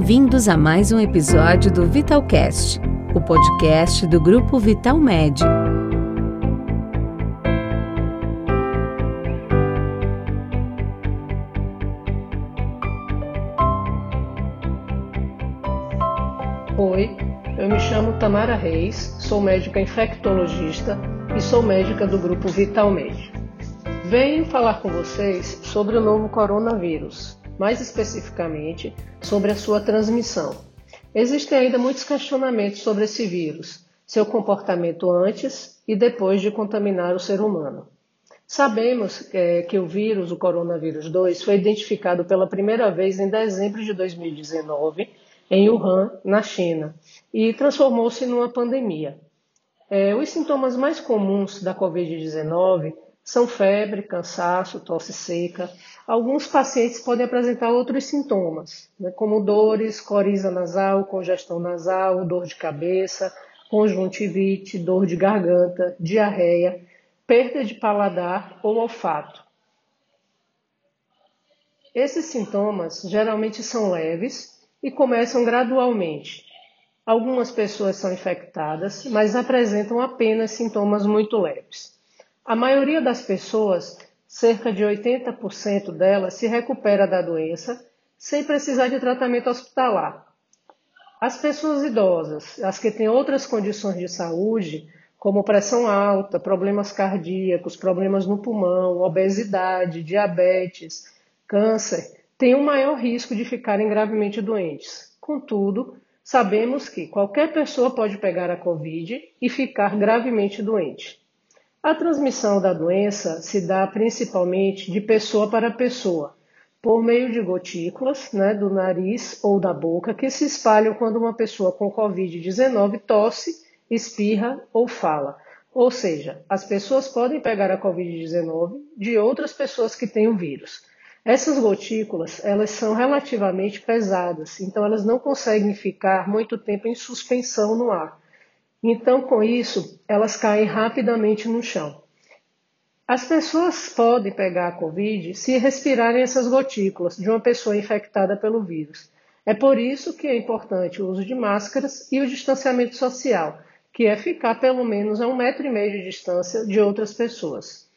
Bem-vindos a mais um episódio do Vitalcast, o podcast do grupo Vital Med. Oi, eu me chamo Tamara Reis, sou médica infectologista e sou médica do grupo Vital Med. Venho falar com vocês sobre o novo coronavírus, mais especificamente sobre a sua transmissão. Existem ainda muitos questionamentos sobre esse vírus, seu comportamento antes e depois de contaminar o ser humano. Sabemos é, que o vírus, o coronavírus 2, foi identificado pela primeira vez em dezembro de 2019 em Wuhan, na China, e transformou-se numa pandemia. É, os sintomas mais comuns da Covid-19 são febre, cansaço, tosse seca. Alguns pacientes podem apresentar outros sintomas, né, como dores, coriza nasal, congestão nasal, dor de cabeça, conjuntivite, dor de garganta, diarreia, perda de paladar ou olfato. Esses sintomas geralmente são leves e começam gradualmente. Algumas pessoas são infectadas, mas apresentam apenas sintomas muito leves. A maioria das pessoas, cerca de 80% delas, se recupera da doença sem precisar de tratamento hospitalar. As pessoas idosas, as que têm outras condições de saúde, como pressão alta, problemas cardíacos, problemas no pulmão, obesidade, diabetes, câncer, têm um maior risco de ficarem gravemente doentes. Contudo, sabemos que qualquer pessoa pode pegar a Covid e ficar gravemente doente. A transmissão da doença se dá principalmente de pessoa para pessoa, por meio de gotículas né, do nariz ou da boca que se espalham quando uma pessoa com Covid-19 tosse, espirra ou fala. Ou seja, as pessoas podem pegar a Covid-19 de outras pessoas que têm o vírus. Essas gotículas, elas são relativamente pesadas, então elas não conseguem ficar muito tempo em suspensão no ar. Então, com isso, elas caem rapidamente no chão. As pessoas podem pegar a Covid se respirarem essas gotículas de uma pessoa infectada pelo vírus. É por isso que é importante o uso de máscaras e o distanciamento social, que é ficar pelo menos a um metro e meio de distância de outras pessoas.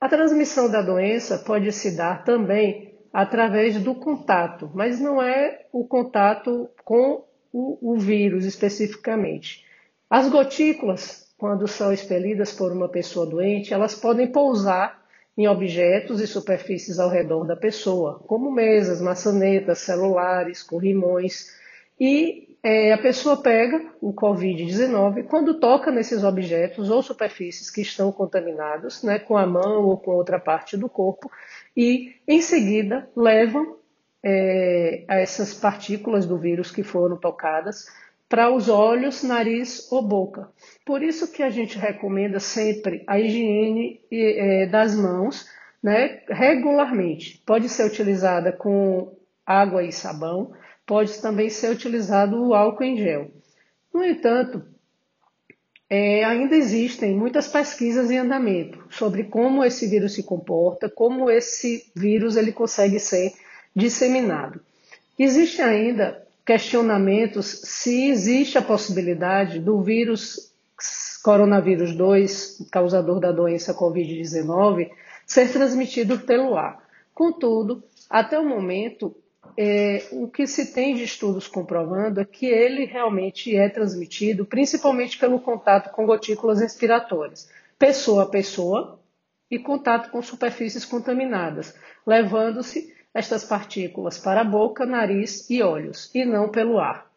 A transmissão da doença pode se dar também através do contato, mas não é o contato com o, o vírus especificamente. As gotículas, quando são expelidas por uma pessoa doente, elas podem pousar em objetos e superfícies ao redor da pessoa, como mesas, maçanetas, celulares, corrimões, e é, a pessoa pega o Covid-19 quando toca nesses objetos ou superfícies que estão contaminados, né, com a mão ou com outra parte do corpo, e em seguida levam é, a essas partículas do vírus que foram tocadas para os olhos, nariz ou boca. Por isso que a gente recomenda sempre a higiene é, das mãos né, regularmente. Pode ser utilizada com água e sabão, pode também ser utilizado o álcool em gel. No entanto, é, ainda existem muitas pesquisas em andamento sobre como esse vírus se comporta, como esse vírus ele consegue ser disseminado. Existe ainda questionamentos se existe a possibilidade do vírus coronavírus 2, causador da doença Covid-19, ser transmitido pelo ar. Contudo, até o momento, é, o que se tem de estudos comprovando é que ele realmente é transmitido principalmente pelo contato com gotículas respiratórias, pessoa a pessoa e contato com superfícies contaminadas, levando-se estas partículas para a boca, nariz e olhos, e não pelo ar.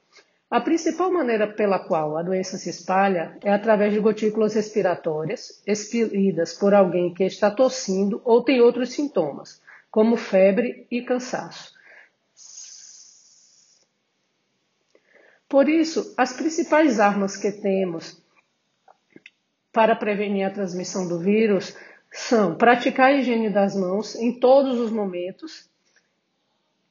A principal maneira pela qual a doença se espalha é através de gotículas respiratórias expelidas por alguém que está tossindo ou tem outros sintomas, como febre e cansaço. Por isso, as principais armas que temos para prevenir a transmissão do vírus são praticar a higiene das mãos em todos os momentos,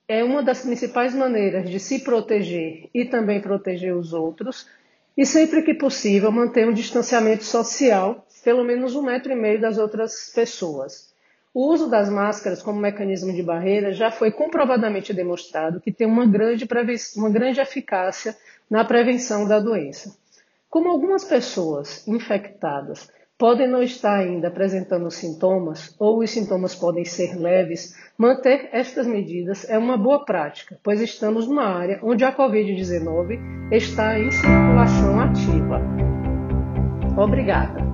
é uma das principais maneiras de se proteger e também proteger os outros, e sempre que possível manter um distanciamento social, pelo menos um metro e meio das outras pessoas. O uso das máscaras como mecanismo de barreira já foi comprovadamente demonstrado que tem uma grande, uma grande eficácia na prevenção da doença. Como algumas pessoas infectadas podem não estar ainda apresentando sintomas ou os sintomas podem ser leves, manter estas medidas é uma boa prática, pois estamos numa área onde a Covid-19 está em circulação ativa. Obrigada.